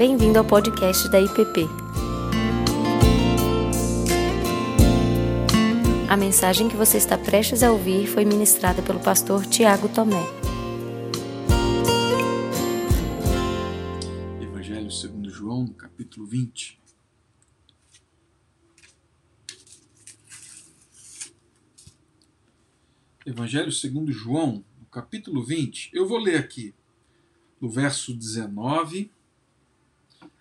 Bem-vindo ao podcast da IPP. A mensagem que você está prestes a ouvir foi ministrada pelo pastor Tiago Tomé. Evangelho segundo João, capítulo 20. Evangelho segundo João, capítulo 20. Eu vou ler aqui do verso 19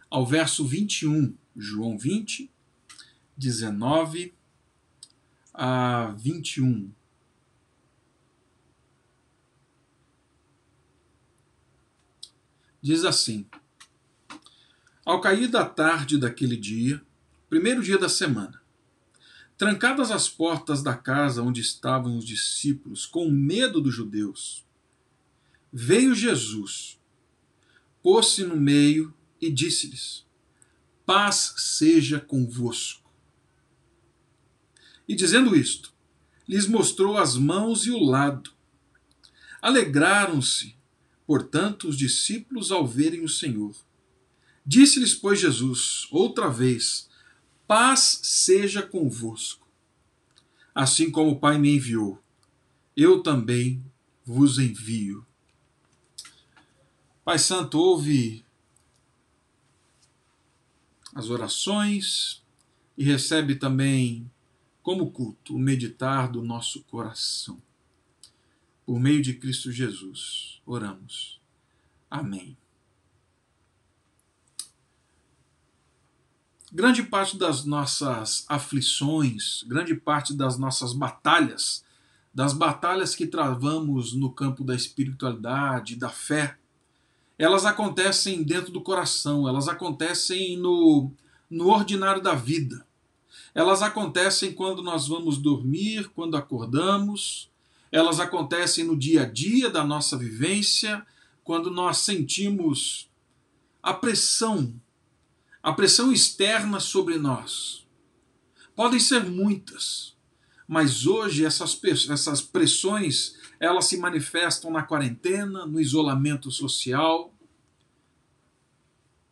ao verso 21. João 20, 19 a 21. Diz assim: Ao cair da tarde daquele dia, primeiro dia da semana, trancadas as portas da casa onde estavam os discípulos, com medo dos judeus, veio Jesus, pôs-se no meio e disse-lhes: Paz seja convosco. E dizendo isto, lhes mostrou as mãos e o lado. Alegraram-se, portanto, os discípulos ao verem o Senhor. Disse-lhes, pois, Jesus, outra vez: Paz seja convosco. Assim como o Pai me enviou, eu também vos envio. Pai Santo, ouve as orações e recebe também como culto o meditar do nosso coração. Por meio de Cristo Jesus, oramos. Amém. Grande parte das nossas aflições, grande parte das nossas batalhas, das batalhas que travamos no campo da espiritualidade, da fé, elas acontecem dentro do coração, elas acontecem no, no ordinário da vida. Elas acontecem quando nós vamos dormir, quando acordamos, elas acontecem no dia a dia da nossa vivência, quando nós sentimos a pressão, a pressão externa sobre nós. Podem ser muitas, mas hoje essas, essas pressões elas se manifestam na quarentena, no isolamento social,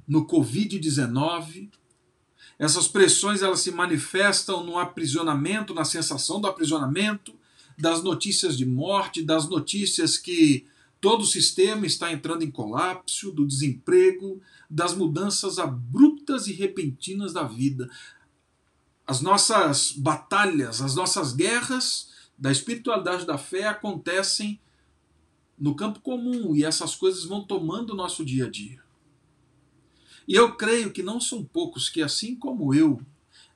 no Covid-19. Essas pressões elas se manifestam no aprisionamento, na sensação do aprisionamento, das notícias de morte, das notícias que todo o sistema está entrando em colapso, do desemprego, das mudanças abruptas e repentinas da vida. As nossas batalhas, as nossas guerras da espiritualidade da fé acontecem no campo comum e essas coisas vão tomando o nosso dia a dia. E eu creio que não são poucos que, assim como eu,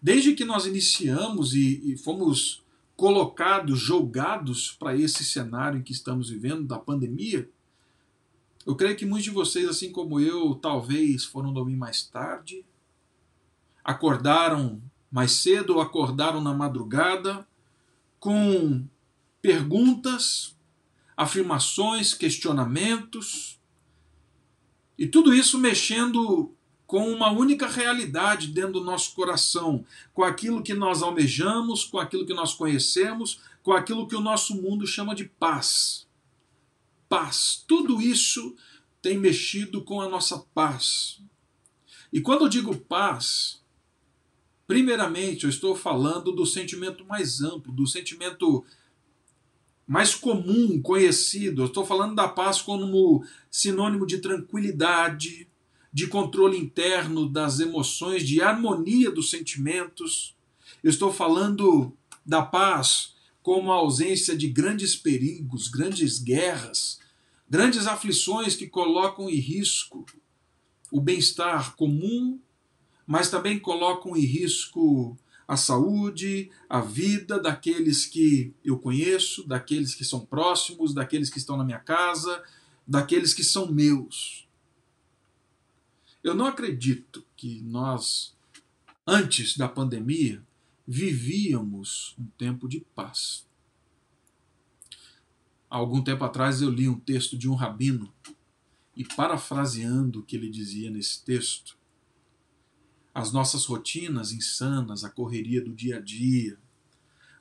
desde que nós iniciamos e, e fomos colocados, jogados para esse cenário em que estamos vivendo da pandemia, eu creio que muitos de vocês, assim como eu, talvez foram dormir mais tarde, acordaram mais cedo ou acordaram na madrugada com perguntas, afirmações, questionamentos, e tudo isso mexendo com uma única realidade dentro do nosso coração, com aquilo que nós almejamos, com aquilo que nós conhecemos, com aquilo que o nosso mundo chama de paz. Paz. Tudo isso tem mexido com a nossa paz. E quando eu digo paz, Primeiramente, eu estou falando do sentimento mais amplo, do sentimento mais comum, conhecido. Eu estou falando da paz como sinônimo de tranquilidade, de controle interno das emoções, de harmonia dos sentimentos. Eu estou falando da paz como a ausência de grandes perigos, grandes guerras, grandes aflições que colocam em risco o bem-estar comum mas também colocam em risco a saúde, a vida daqueles que eu conheço, daqueles que são próximos, daqueles que estão na minha casa, daqueles que são meus. Eu não acredito que nós, antes da pandemia, vivíamos um tempo de paz. Há algum tempo atrás eu li um texto de um rabino e, parafraseando o que ele dizia nesse texto, as nossas rotinas insanas, a correria do dia a dia,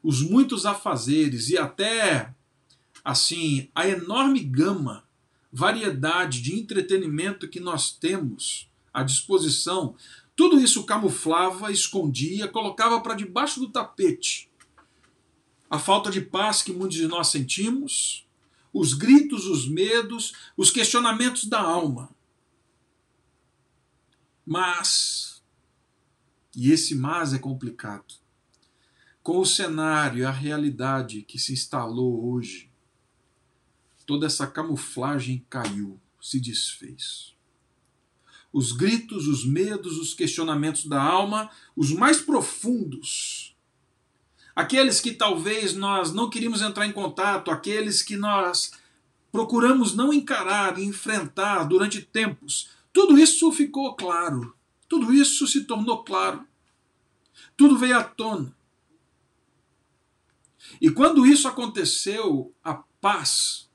os muitos afazeres e até assim a enorme gama, variedade de entretenimento que nós temos à disposição, tudo isso camuflava, escondia, colocava para debaixo do tapete a falta de paz que muitos de nós sentimos, os gritos, os medos, os questionamentos da alma. Mas, e esse mas é complicado, com o cenário a realidade que se instalou hoje, toda essa camuflagem caiu, se desfez. Os gritos, os medos, os questionamentos da alma, os mais profundos, aqueles que talvez nós não queríamos entrar em contato, aqueles que nós procuramos não encarar e enfrentar durante tempos, tudo isso ficou claro, tudo isso se tornou claro, tudo veio à tona. E quando isso aconteceu, a paz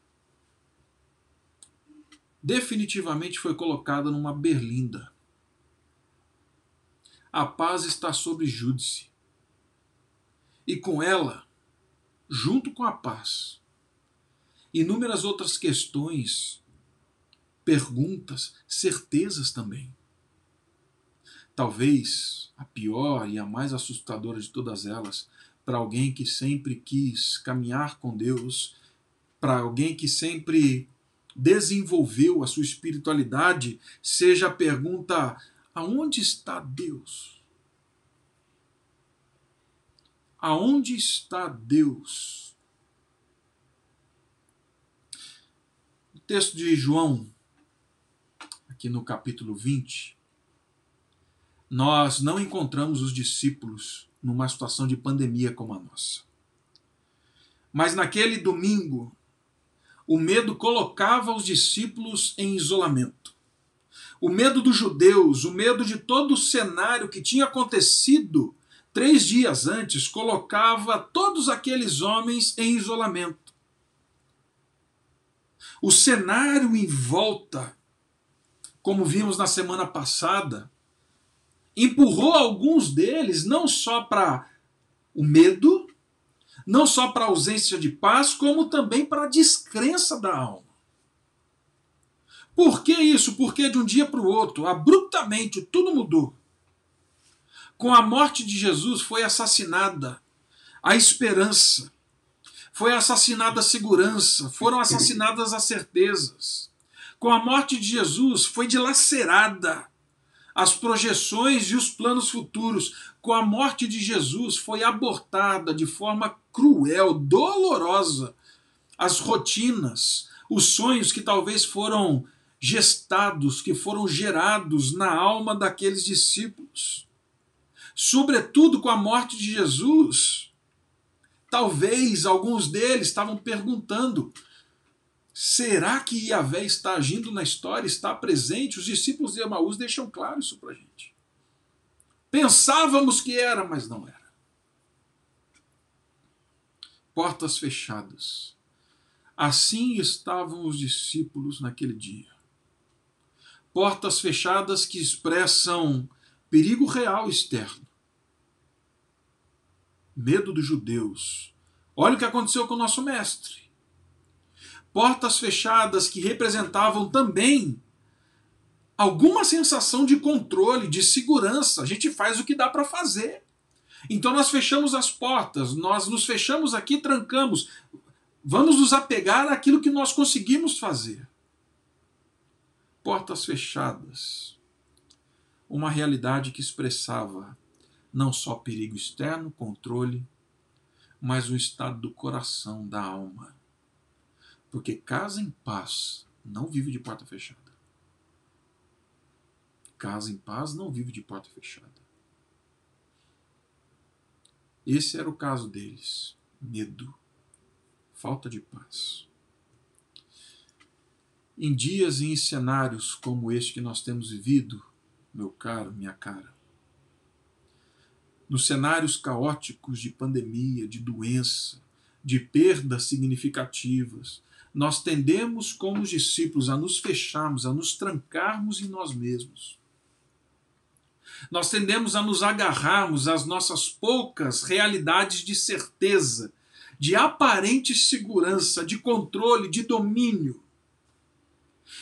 definitivamente foi colocada numa berlinda. A paz está sobre Júdice. E com ela, junto com a paz, inúmeras outras questões, perguntas, certezas também. Talvez a pior e a mais assustadora de todas elas, para alguém que sempre quis caminhar com Deus, para alguém que sempre desenvolveu a sua espiritualidade seja a pergunta: aonde está Deus? Aonde está Deus? O texto de João, aqui no capítulo 20, nós não encontramos os discípulos numa situação de pandemia como a nossa. Mas naquele domingo, o medo colocava os discípulos em isolamento. O medo dos judeus, o medo de todo o cenário que tinha acontecido três dias antes, colocava todos aqueles homens em isolamento. O cenário em volta, como vimos na semana passada, empurrou alguns deles não só para o medo, não só para a ausência de paz, como também para a descrença da alma. Por que isso? Porque de um dia para o outro, abruptamente, tudo mudou. Com a morte de Jesus foi assassinada a esperança, foi assassinada a segurança, foram assassinadas as certezas. Com a morte de Jesus foi dilacerada as projeções e os planos futuros. Com a morte de Jesus foi abortada de forma cruel, dolorosa, as rotinas, os sonhos que talvez foram gestados, que foram gerados na alma daqueles discípulos. Sobretudo com a morte de Jesus, talvez alguns deles estavam perguntando: será que Yahvé está agindo na história, está presente? Os discípulos de Emaús deixam claro isso para a gente. Pensávamos que era, mas não era portas fechadas. Assim estavam os discípulos naquele dia. Portas fechadas que expressam perigo real externo. Medo dos judeus. Olha o que aconteceu com o nosso mestre. Portas fechadas que representavam também alguma sensação de controle, de segurança. A gente faz o que dá para fazer. Então nós fechamos as portas, nós nos fechamos aqui, trancamos. Vamos nos apegar àquilo que nós conseguimos fazer. Portas fechadas. Uma realidade que expressava não só perigo externo, controle, mas um estado do coração, da alma. Porque casa em paz não vive de porta fechada. Casa em paz não vive de porta fechada. Esse era o caso deles: medo, falta de paz. Em dias e em cenários como este que nós temos vivido, meu caro, minha cara, nos cenários caóticos de pandemia, de doença, de perdas significativas, nós tendemos, como os discípulos, a nos fecharmos, a nos trancarmos em nós mesmos nós tendemos a nos agarrarmos às nossas poucas realidades de certeza, de aparente segurança, de controle, de domínio.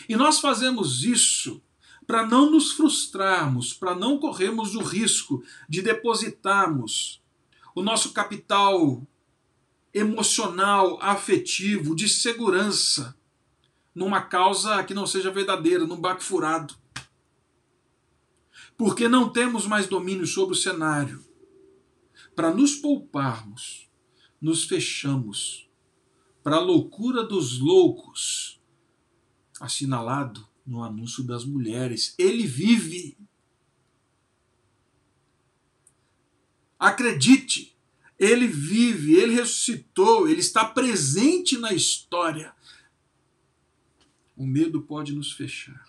E nós fazemos isso para não nos frustrarmos, para não corrermos o risco de depositarmos o nosso capital emocional, afetivo, de segurança numa causa que não seja verdadeira, num baque furado. Porque não temos mais domínio sobre o cenário. Para nos pouparmos, nos fechamos para a loucura dos loucos, assinalado no anúncio das mulheres. Ele vive. Acredite, ele vive, ele ressuscitou, ele está presente na história. O medo pode nos fechar.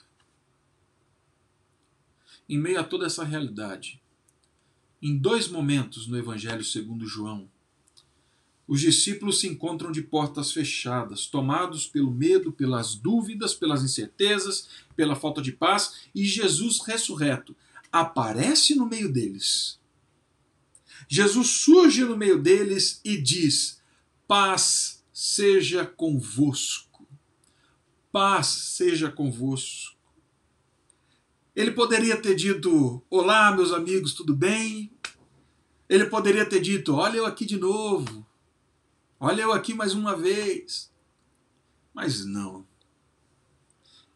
Em meio a toda essa realidade, em dois momentos no Evangelho segundo João, os discípulos se encontram de portas fechadas, tomados pelo medo, pelas dúvidas, pelas incertezas, pela falta de paz, e Jesus ressurreto aparece no meio deles. Jesus surge no meio deles e diz: Paz seja convosco. Paz seja convosco. Ele poderia ter dito: Olá, meus amigos, tudo bem? Ele poderia ter dito: Olha eu aqui de novo. Olha eu aqui mais uma vez. Mas não.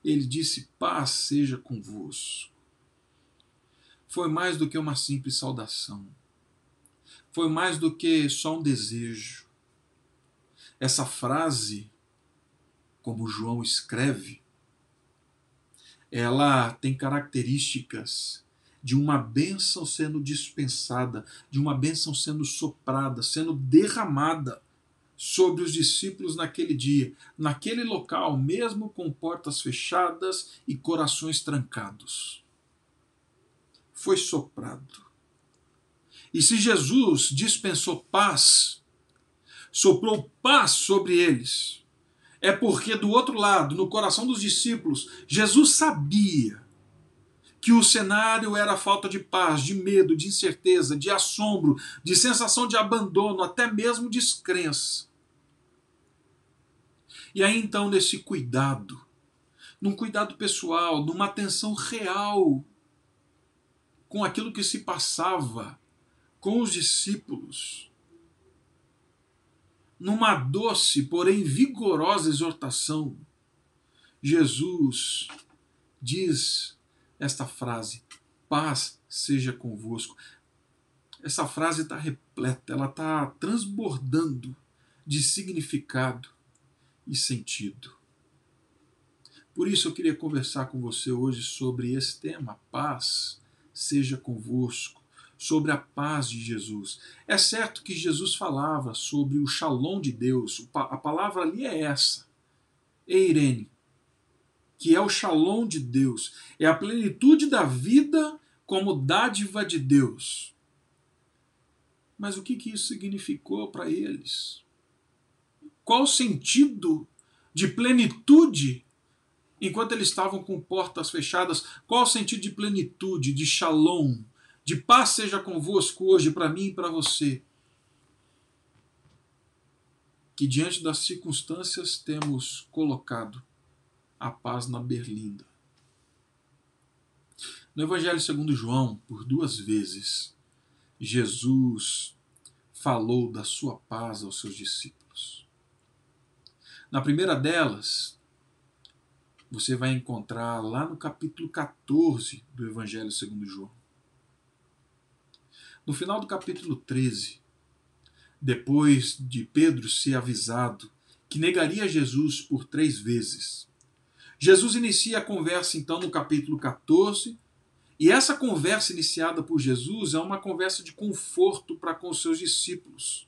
Ele disse: Paz seja convosco. Foi mais do que uma simples saudação. Foi mais do que só um desejo. Essa frase, como João escreve, ela tem características de uma bênção sendo dispensada, de uma bênção sendo soprada, sendo derramada sobre os discípulos naquele dia, naquele local, mesmo com portas fechadas e corações trancados. Foi soprado. E se Jesus dispensou paz, soprou paz sobre eles, é porque do outro lado, no coração dos discípulos, Jesus sabia que o cenário era falta de paz, de medo, de incerteza, de assombro, de sensação de abandono, até mesmo descrença. E aí então, nesse cuidado, num cuidado pessoal, numa atenção real com aquilo que se passava com os discípulos, numa doce, porém vigorosa exortação, Jesus diz esta frase: paz seja convosco. Essa frase está repleta, ela está transbordando de significado e sentido. Por isso eu queria conversar com você hoje sobre esse tema, paz seja convosco, sobre a paz de Jesus. É certo que Jesus falava sobre o shalom de Deus, a palavra ali é essa, eirene, que é o shalom de Deus, é a plenitude da vida como dádiva de Deus. Mas o que, que isso significou para eles? Qual o sentido de plenitude enquanto eles estavam com portas fechadas? Qual o sentido de plenitude, de shalom, de paz seja convosco hoje para mim e para você? Que diante das circunstâncias temos colocado a paz na berlinda. No Evangelho segundo João, por duas vezes, Jesus falou da sua paz aos seus discípulos. Na primeira delas, você vai encontrar lá no capítulo 14 do Evangelho segundo João. No final do capítulo 13, depois de Pedro ser avisado que negaria Jesus por três vezes, Jesus inicia a conversa então no capítulo 14, e essa conversa iniciada por Jesus é uma conversa de conforto para com os seus discípulos.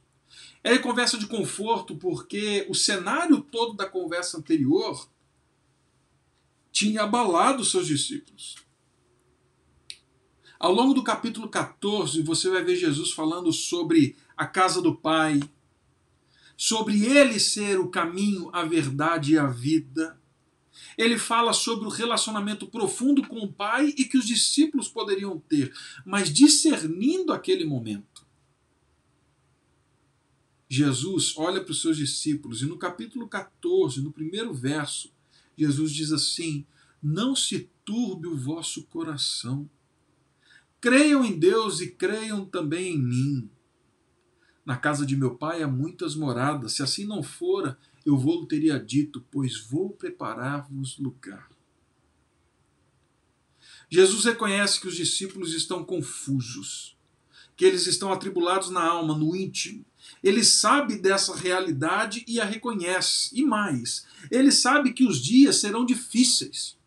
É conversa de conforto porque o cenário todo da conversa anterior tinha abalado seus discípulos. Ao longo do capítulo 14, você vai ver Jesus falando sobre a casa do Pai, sobre ele ser o caminho, a verdade e a vida. Ele fala sobre o relacionamento profundo com o Pai e que os discípulos poderiam ter, mas discernindo aquele momento. Jesus olha para os seus discípulos e no capítulo 14, no primeiro verso, Jesus diz assim: Não se turbe o vosso coração. Creiam em Deus e creiam também em mim. Na casa de meu pai há muitas moradas. Se assim não fora, eu vou teria dito, pois vou preparar-vos lugar. Jesus reconhece que os discípulos estão confusos, que eles estão atribulados na alma, no íntimo. Ele sabe dessa realidade e a reconhece. E mais, ele sabe que os dias serão difíceis.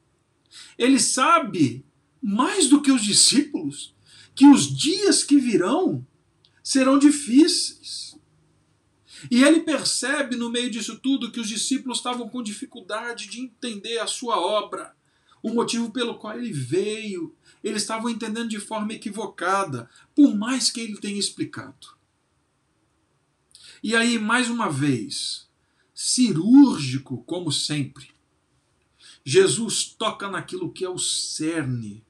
Ele sabe, mais do que os discípulos, que os dias que virão serão difíceis. E ele percebe no meio disso tudo que os discípulos estavam com dificuldade de entender a sua obra, o motivo pelo qual ele veio. Eles estavam entendendo de forma equivocada, por mais que ele tenha explicado. E aí, mais uma vez, cirúrgico como sempre, Jesus toca naquilo que é o cerne,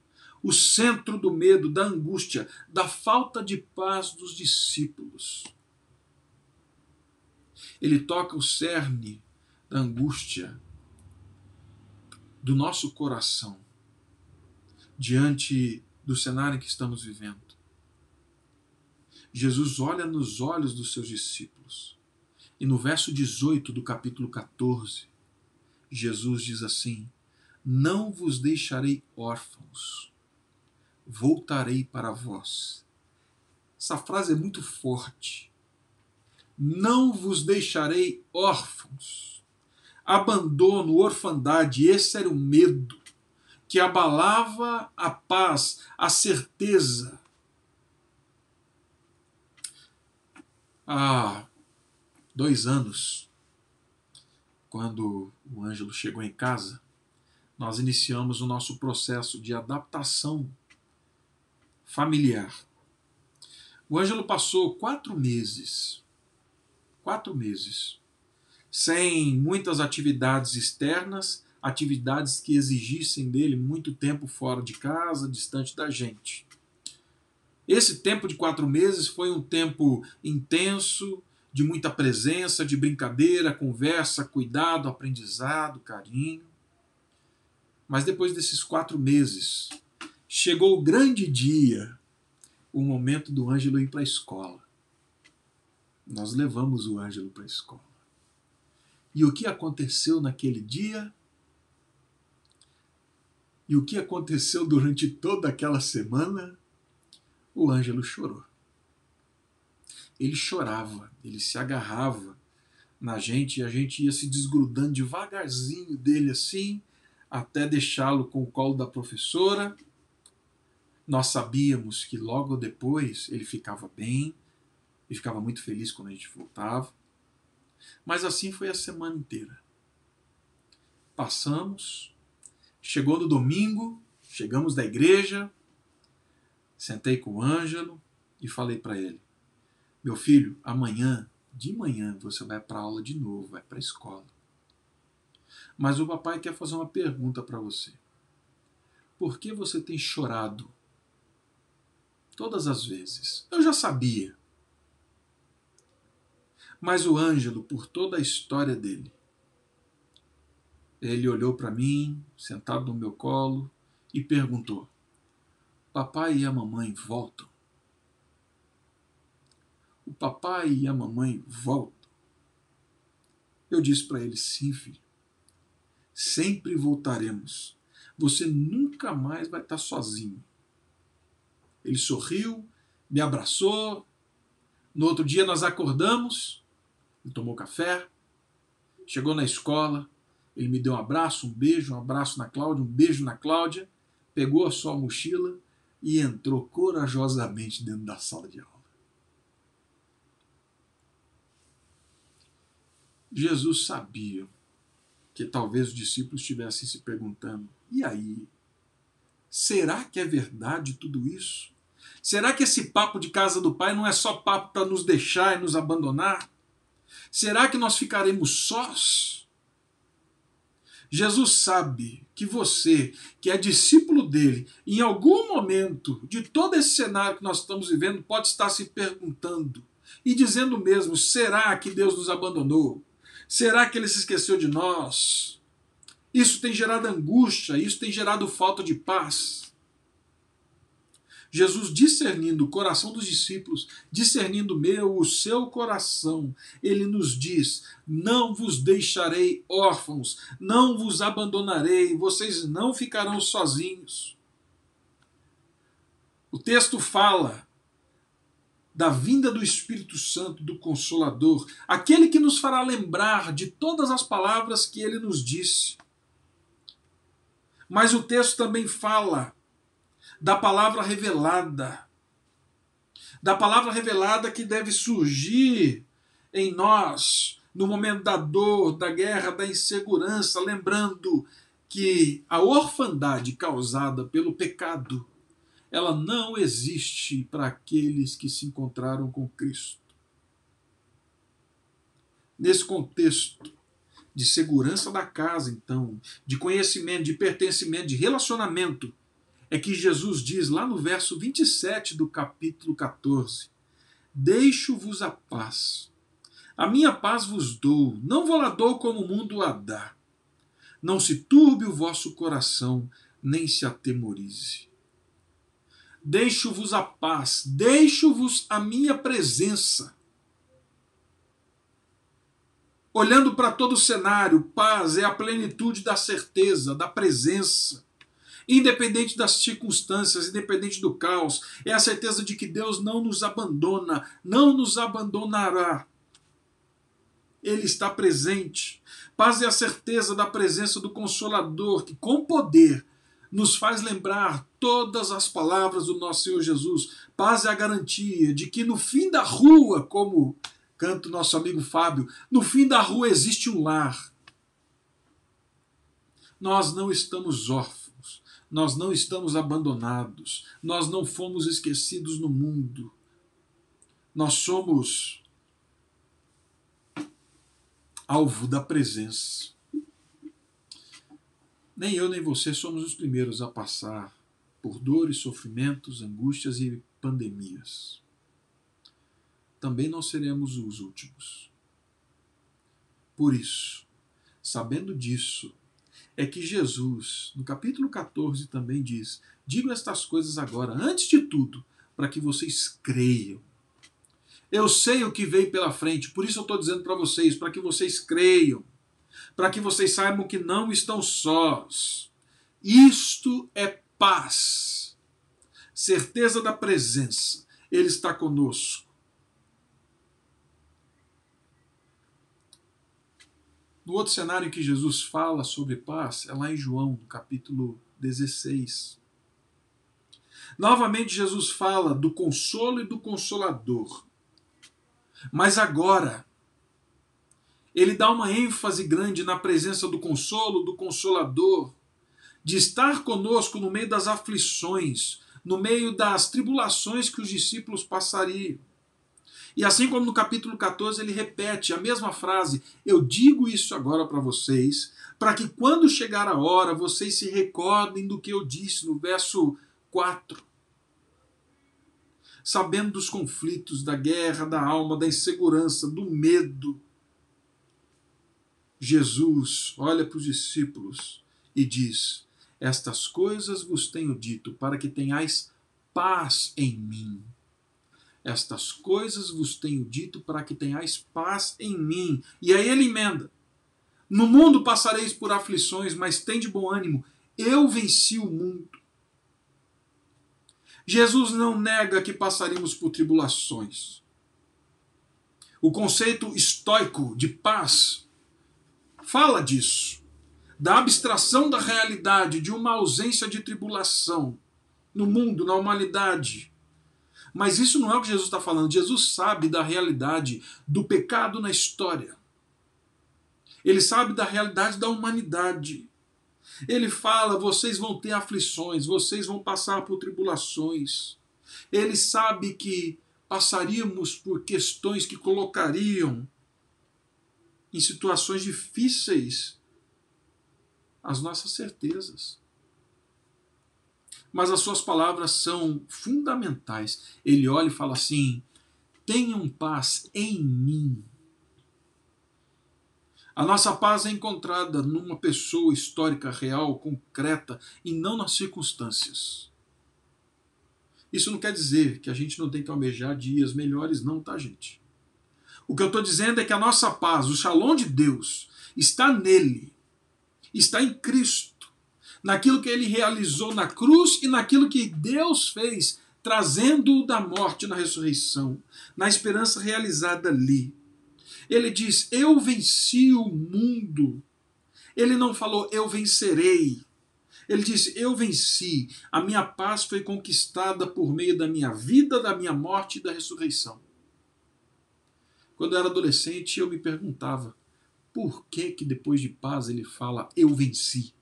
o centro do medo, da angústia, da falta de paz dos discípulos. Ele toca o cerne da angústia do nosso coração diante do cenário em que estamos vivendo. Jesus olha nos olhos dos seus discípulos. E no verso 18 do capítulo 14, Jesus diz assim: Não vos deixarei órfãos, voltarei para vós. Essa frase é muito forte. Não vos deixarei órfãos. Abandono, orfandade, esse era o medo que abalava a paz, a certeza. Há dois anos, quando o Ângelo chegou em casa, nós iniciamos o nosso processo de adaptação familiar. O Ângelo passou quatro meses, quatro meses, sem muitas atividades externas, atividades que exigissem dele muito tempo fora de casa, distante da gente. Esse tempo de quatro meses foi um tempo intenso, de muita presença, de brincadeira, conversa, cuidado, aprendizado, carinho. Mas depois desses quatro meses, chegou o grande dia, o momento do Ângelo ir para a escola. Nós levamos o Ângelo para a escola. E o que aconteceu naquele dia? E o que aconteceu durante toda aquela semana? O Ângelo chorou ele chorava, ele se agarrava na gente e a gente ia se desgrudando devagarzinho dele assim, até deixá-lo com o colo da professora. Nós sabíamos que logo depois ele ficava bem e ficava muito feliz quando a gente voltava. Mas assim foi a semana inteira. Passamos, chegou no domingo, chegamos da igreja, sentei com o Ângelo e falei para ele: meu filho, amanhã, de manhã, você vai para aula de novo, vai para a escola. Mas o papai quer fazer uma pergunta para você. Por que você tem chorado todas as vezes? Eu já sabia. Mas o Ângelo, por toda a história dele, ele olhou para mim, sentado no meu colo, e perguntou: Papai e a mamãe voltam? o papai e a mamãe voltam. Eu disse para ele: sim, filho, sempre voltaremos. Você nunca mais vai estar sozinho. Ele sorriu, me abraçou. No outro dia nós acordamos, ele tomou café, chegou na escola, ele me deu um abraço, um beijo, um abraço na Cláudia, um beijo na Cláudia, pegou a sua mochila e entrou corajosamente dentro da sala de aula. Jesus sabia que talvez os discípulos estivessem se perguntando: e aí? Será que é verdade tudo isso? Será que esse papo de casa do Pai não é só papo para nos deixar e nos abandonar? Será que nós ficaremos sós? Jesus sabe que você, que é discípulo dele, em algum momento de todo esse cenário que nós estamos vivendo, pode estar se perguntando e dizendo mesmo: será que Deus nos abandonou? Será que ele se esqueceu de nós? Isso tem gerado angústia, isso tem gerado falta de paz. Jesus discernindo o coração dos discípulos, discernindo o meu, o seu coração, ele nos diz: Não vos deixarei órfãos, não vos abandonarei, vocês não ficarão sozinhos. O texto fala da vinda do Espírito Santo, do Consolador, aquele que nos fará lembrar de todas as palavras que ele nos disse. Mas o texto também fala da palavra revelada. Da palavra revelada que deve surgir em nós no momento da dor, da guerra, da insegurança, lembrando que a orfandade causada pelo pecado, ela não existe para aqueles que se encontraram com Cristo. Nesse contexto de segurança da casa, então, de conhecimento, de pertencimento, de relacionamento, é que Jesus diz lá no verso 27 do capítulo 14: Deixo-vos a paz. A minha paz vos dou, não vou lá dou como o mundo a dá. Não se turbe o vosso coração, nem se atemorize. Deixo-vos a paz, deixo-vos a minha presença. Olhando para todo o cenário, paz é a plenitude da certeza, da presença independente das circunstâncias, independente do caos, é a certeza de que Deus não nos abandona, não nos abandonará. Ele está presente. Paz é a certeza da presença do Consolador, que com poder nos faz lembrar todas as palavras do nosso Senhor Jesus. Paz é a garantia de que no fim da rua, como canta o nosso amigo Fábio, no fim da rua existe um lar. Nós não estamos órfãos nós não estamos abandonados, nós não fomos esquecidos no mundo. Nós somos alvo da presença. Nem eu nem você somos os primeiros a passar por dores, sofrimentos, angústias e pandemias. Também não seremos os últimos. Por isso, sabendo disso, é que Jesus, no capítulo 14, também diz: Digo estas coisas agora, antes de tudo, para que vocês creiam. Eu sei o que veio pela frente, por isso eu estou dizendo para vocês, para que vocês creiam, para que vocês saibam que não estão sós. Isto é paz, certeza da presença. Ele está conosco. No outro cenário em que Jesus fala sobre paz é lá em João, no capítulo 16. Novamente, Jesus fala do consolo e do consolador. Mas agora, ele dá uma ênfase grande na presença do consolo, do consolador, de estar conosco no meio das aflições, no meio das tribulações que os discípulos passariam. E assim como no capítulo 14 ele repete a mesma frase: Eu digo isso agora para vocês, para que quando chegar a hora vocês se recordem do que eu disse no verso 4. Sabendo dos conflitos, da guerra, da alma, da insegurança, do medo, Jesus olha para os discípulos e diz: Estas coisas vos tenho dito para que tenhais paz em mim. Estas coisas vos tenho dito para que tenhais paz em mim. E aí ele emenda: No mundo passareis por aflições, mas tende bom ânimo. Eu venci o mundo. Jesus não nega que passaríamos por tribulações. O conceito estoico de paz fala disso, da abstração da realidade, de uma ausência de tribulação no mundo, na humanidade mas isso não é o que Jesus está falando. Jesus sabe da realidade do pecado na história. Ele sabe da realidade da humanidade. Ele fala: vocês vão ter aflições, vocês vão passar por tribulações. Ele sabe que passaríamos por questões que colocariam em situações difíceis as nossas certezas mas as suas palavras são fundamentais. Ele olha e fala assim: tenham paz em mim. A nossa paz é encontrada numa pessoa histórica, real, concreta e não nas circunstâncias. Isso não quer dizer que a gente não tem que almejar dias melhores, não, tá, gente? O que eu estou dizendo é que a nossa paz, o shalom de Deus, está nele, está em Cristo, naquilo que ele realizou na cruz e naquilo que Deus fez, trazendo-o da morte na ressurreição, na esperança realizada ali. Ele diz: Eu venci o mundo. Ele não falou, eu vencerei. Ele disse: Eu venci. A minha paz foi conquistada por meio da minha vida, da minha morte e da ressurreição. Quando eu era adolescente, eu me perguntava: por que que depois de paz ele fala eu venci?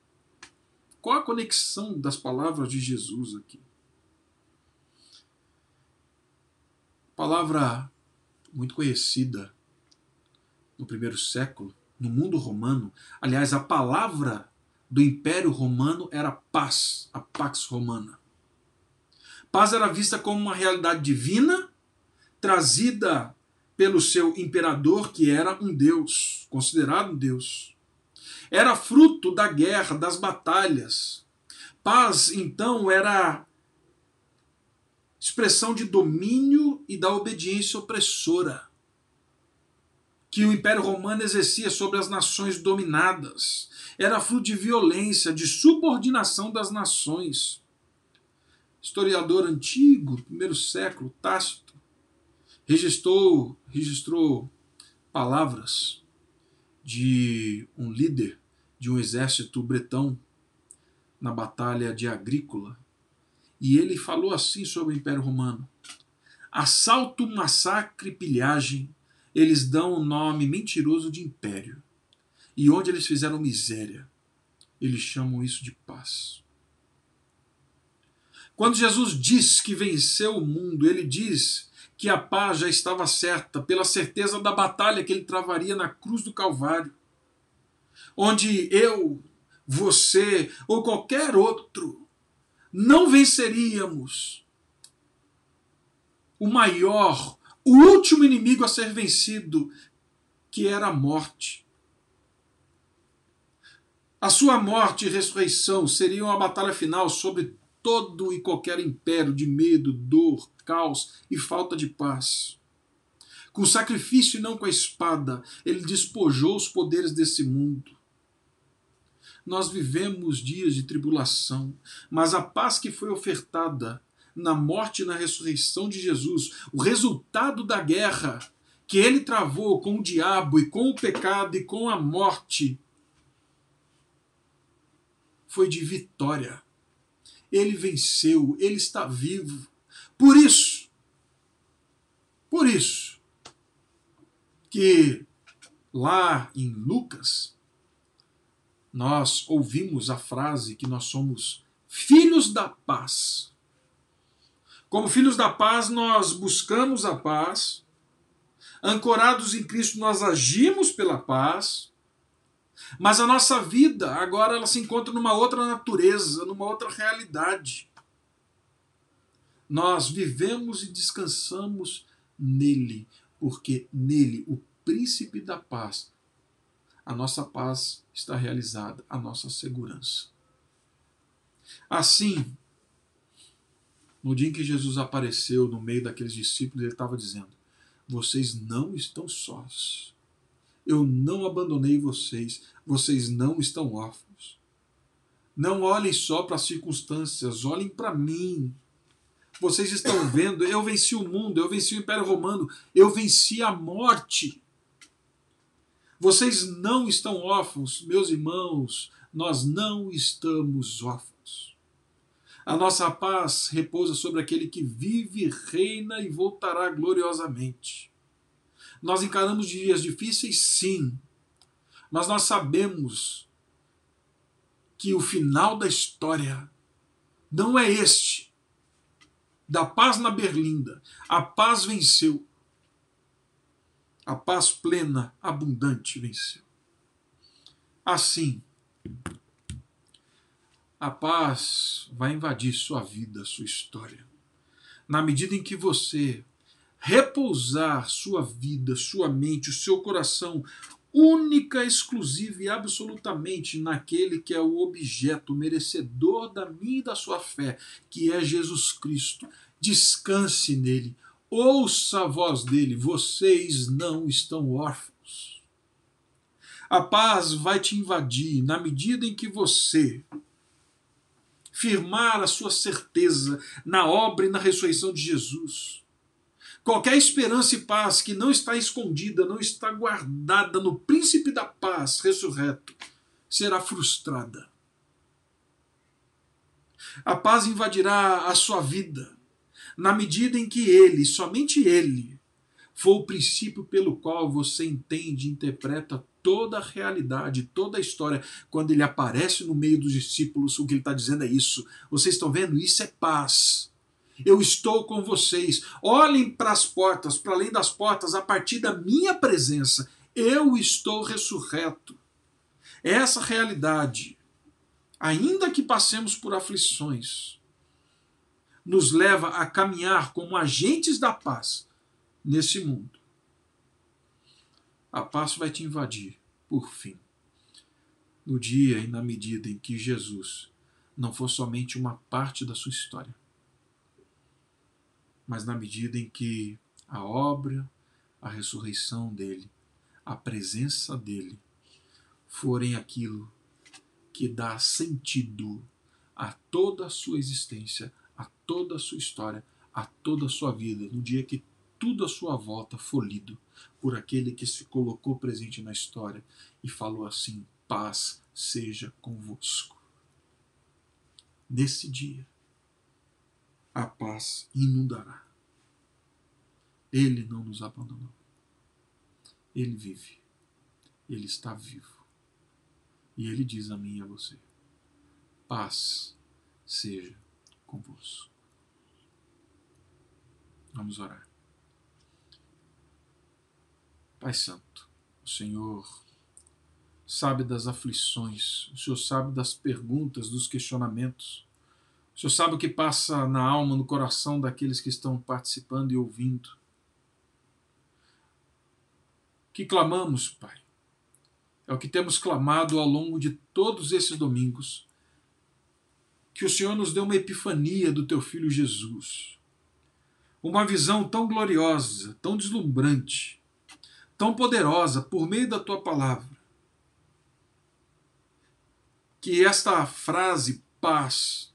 Qual a conexão das palavras de Jesus aqui? Palavra muito conhecida no primeiro século, no mundo romano. Aliás, a palavra do Império Romano era paz, a Pax Romana. Paz era vista como uma realidade divina, trazida pelo seu imperador, que era um deus, considerado um deus. Era fruto da guerra, das batalhas. Paz, então, era expressão de domínio e da obediência opressora que o Império Romano exercia sobre as nações dominadas. Era fruto de violência, de subordinação das nações. Historiador antigo, primeiro século, Tácito, registrou, registrou palavras de um líder de um exército bretão na batalha de Agrícola. E ele falou assim sobre o Império Romano: assalto, massacre, pilhagem, eles dão o nome mentiroso de império. E onde eles fizeram miséria, eles chamam isso de paz. Quando Jesus diz que venceu o mundo, ele diz que a paz já estava certa pela certeza da batalha que ele travaria na cruz do Calvário, onde eu, você ou qualquer outro não venceríamos o maior, o último inimigo a ser vencido, que era a morte. A sua morte e ressurreição seriam a batalha final sobre todo e qualquer império de medo, dor, caos e falta de paz. Com sacrifício e não com a espada, ele despojou os poderes desse mundo. Nós vivemos dias de tribulação, mas a paz que foi ofertada na morte e na ressurreição de Jesus, o resultado da guerra que ele travou com o diabo e com o pecado e com a morte, foi de vitória. Ele venceu, ele está vivo. Por isso, por isso, que lá em Lucas, nós ouvimos a frase que nós somos filhos da paz. Como filhos da paz, nós buscamos a paz, ancorados em Cristo, nós agimos pela paz, mas a nossa vida agora ela se encontra numa outra natureza, numa outra realidade. Nós vivemos e descansamos nele, porque nele, o príncipe da paz, a nossa paz está realizada, a nossa segurança. Assim, no dia em que Jesus apareceu no meio daqueles discípulos, ele estava dizendo: Vocês não estão sós. Eu não abandonei vocês. Vocês não estão órfãos. Não olhem só para as circunstâncias, olhem para mim. Vocês estão vendo, eu venci o mundo, eu venci o Império Romano, eu venci a morte. Vocês não estão órfãos, meus irmãos, nós não estamos órfãos. A nossa paz repousa sobre aquele que vive, reina e voltará gloriosamente. Nós encaramos dias difíceis, sim, mas nós sabemos que o final da história não é este da paz na Berlinda. A paz venceu. A paz plena, abundante venceu. Assim, a paz vai invadir sua vida, sua história. Na medida em que você repousar sua vida, sua mente, o seu coração única, exclusiva e absolutamente naquele que é o objeto merecedor da minha e da sua fé, que é Jesus Cristo. Descanse nele, ouça a voz dele, vocês não estão órfãos. A paz vai te invadir na medida em que você firmar a sua certeza na obra e na ressurreição de Jesus Qualquer esperança e paz que não está escondida, não está guardada no príncipe da paz ressurreto, será frustrada. A paz invadirá a sua vida, na medida em que ele, somente ele, for o princípio pelo qual você entende e interpreta toda a realidade, toda a história. Quando ele aparece no meio dos discípulos, o que ele está dizendo é isso. Vocês estão vendo? Isso é paz. Eu estou com vocês. Olhem para as portas, para além das portas, a partir da minha presença. Eu estou ressurreto. Essa realidade, ainda que passemos por aflições, nos leva a caminhar como agentes da paz nesse mundo. A paz vai te invadir, por fim, no dia e na medida em que Jesus não for somente uma parte da sua história, mas na medida em que a obra, a ressurreição dele, a presença dele forem aquilo que dá sentido a toda a sua existência, toda a sua história, a toda a sua vida, no dia que tudo à sua volta for lido por aquele que se colocou presente na história e falou assim: paz seja convosco. Nesse dia, a paz inundará. Ele não nos abandonou. Ele vive. Ele está vivo. E ele diz a mim e a você: paz seja convosco. Vamos orar. Pai Santo, o Senhor sabe das aflições, o Senhor sabe das perguntas, dos questionamentos o Senhor sabe o que passa na alma, no coração daqueles que estão participando e ouvindo. Que clamamos, Pai. É o que temos clamado ao longo de todos esses domingos. Que o Senhor nos dê uma epifania do teu filho Jesus. Uma visão tão gloriosa, tão deslumbrante, tão poderosa por meio da tua palavra. Que esta frase, paz,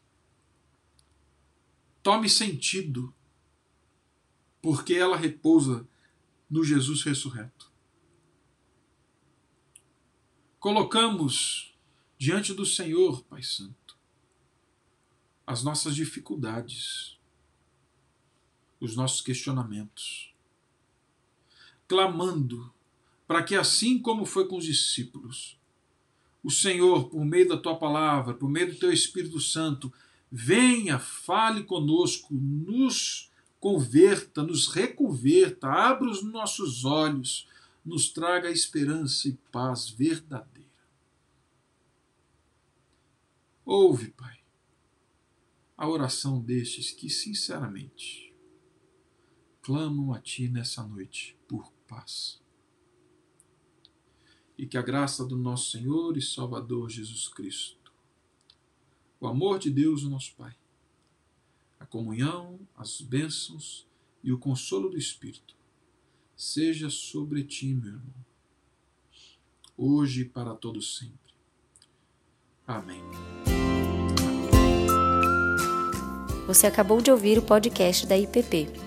tome sentido, porque ela repousa no Jesus ressurreto. Colocamos diante do Senhor, Pai Santo, as nossas dificuldades, os nossos questionamentos, clamando para que, assim como foi com os discípulos, o Senhor, por meio da tua palavra, por meio do teu Espírito Santo, Venha, fale conosco, nos converta, nos reconverta, abra os nossos olhos, nos traga esperança e paz verdadeira. Ouve, Pai, a oração destes que, sinceramente, clamam a Ti nessa noite por paz. E que a graça do nosso Senhor e Salvador Jesus Cristo o amor de Deus, o nosso Pai, a comunhão, as bênçãos e o consolo do Espírito seja sobre ti, meu irmão, hoje e para todo sempre. Amém. Você acabou de ouvir o podcast da IPP.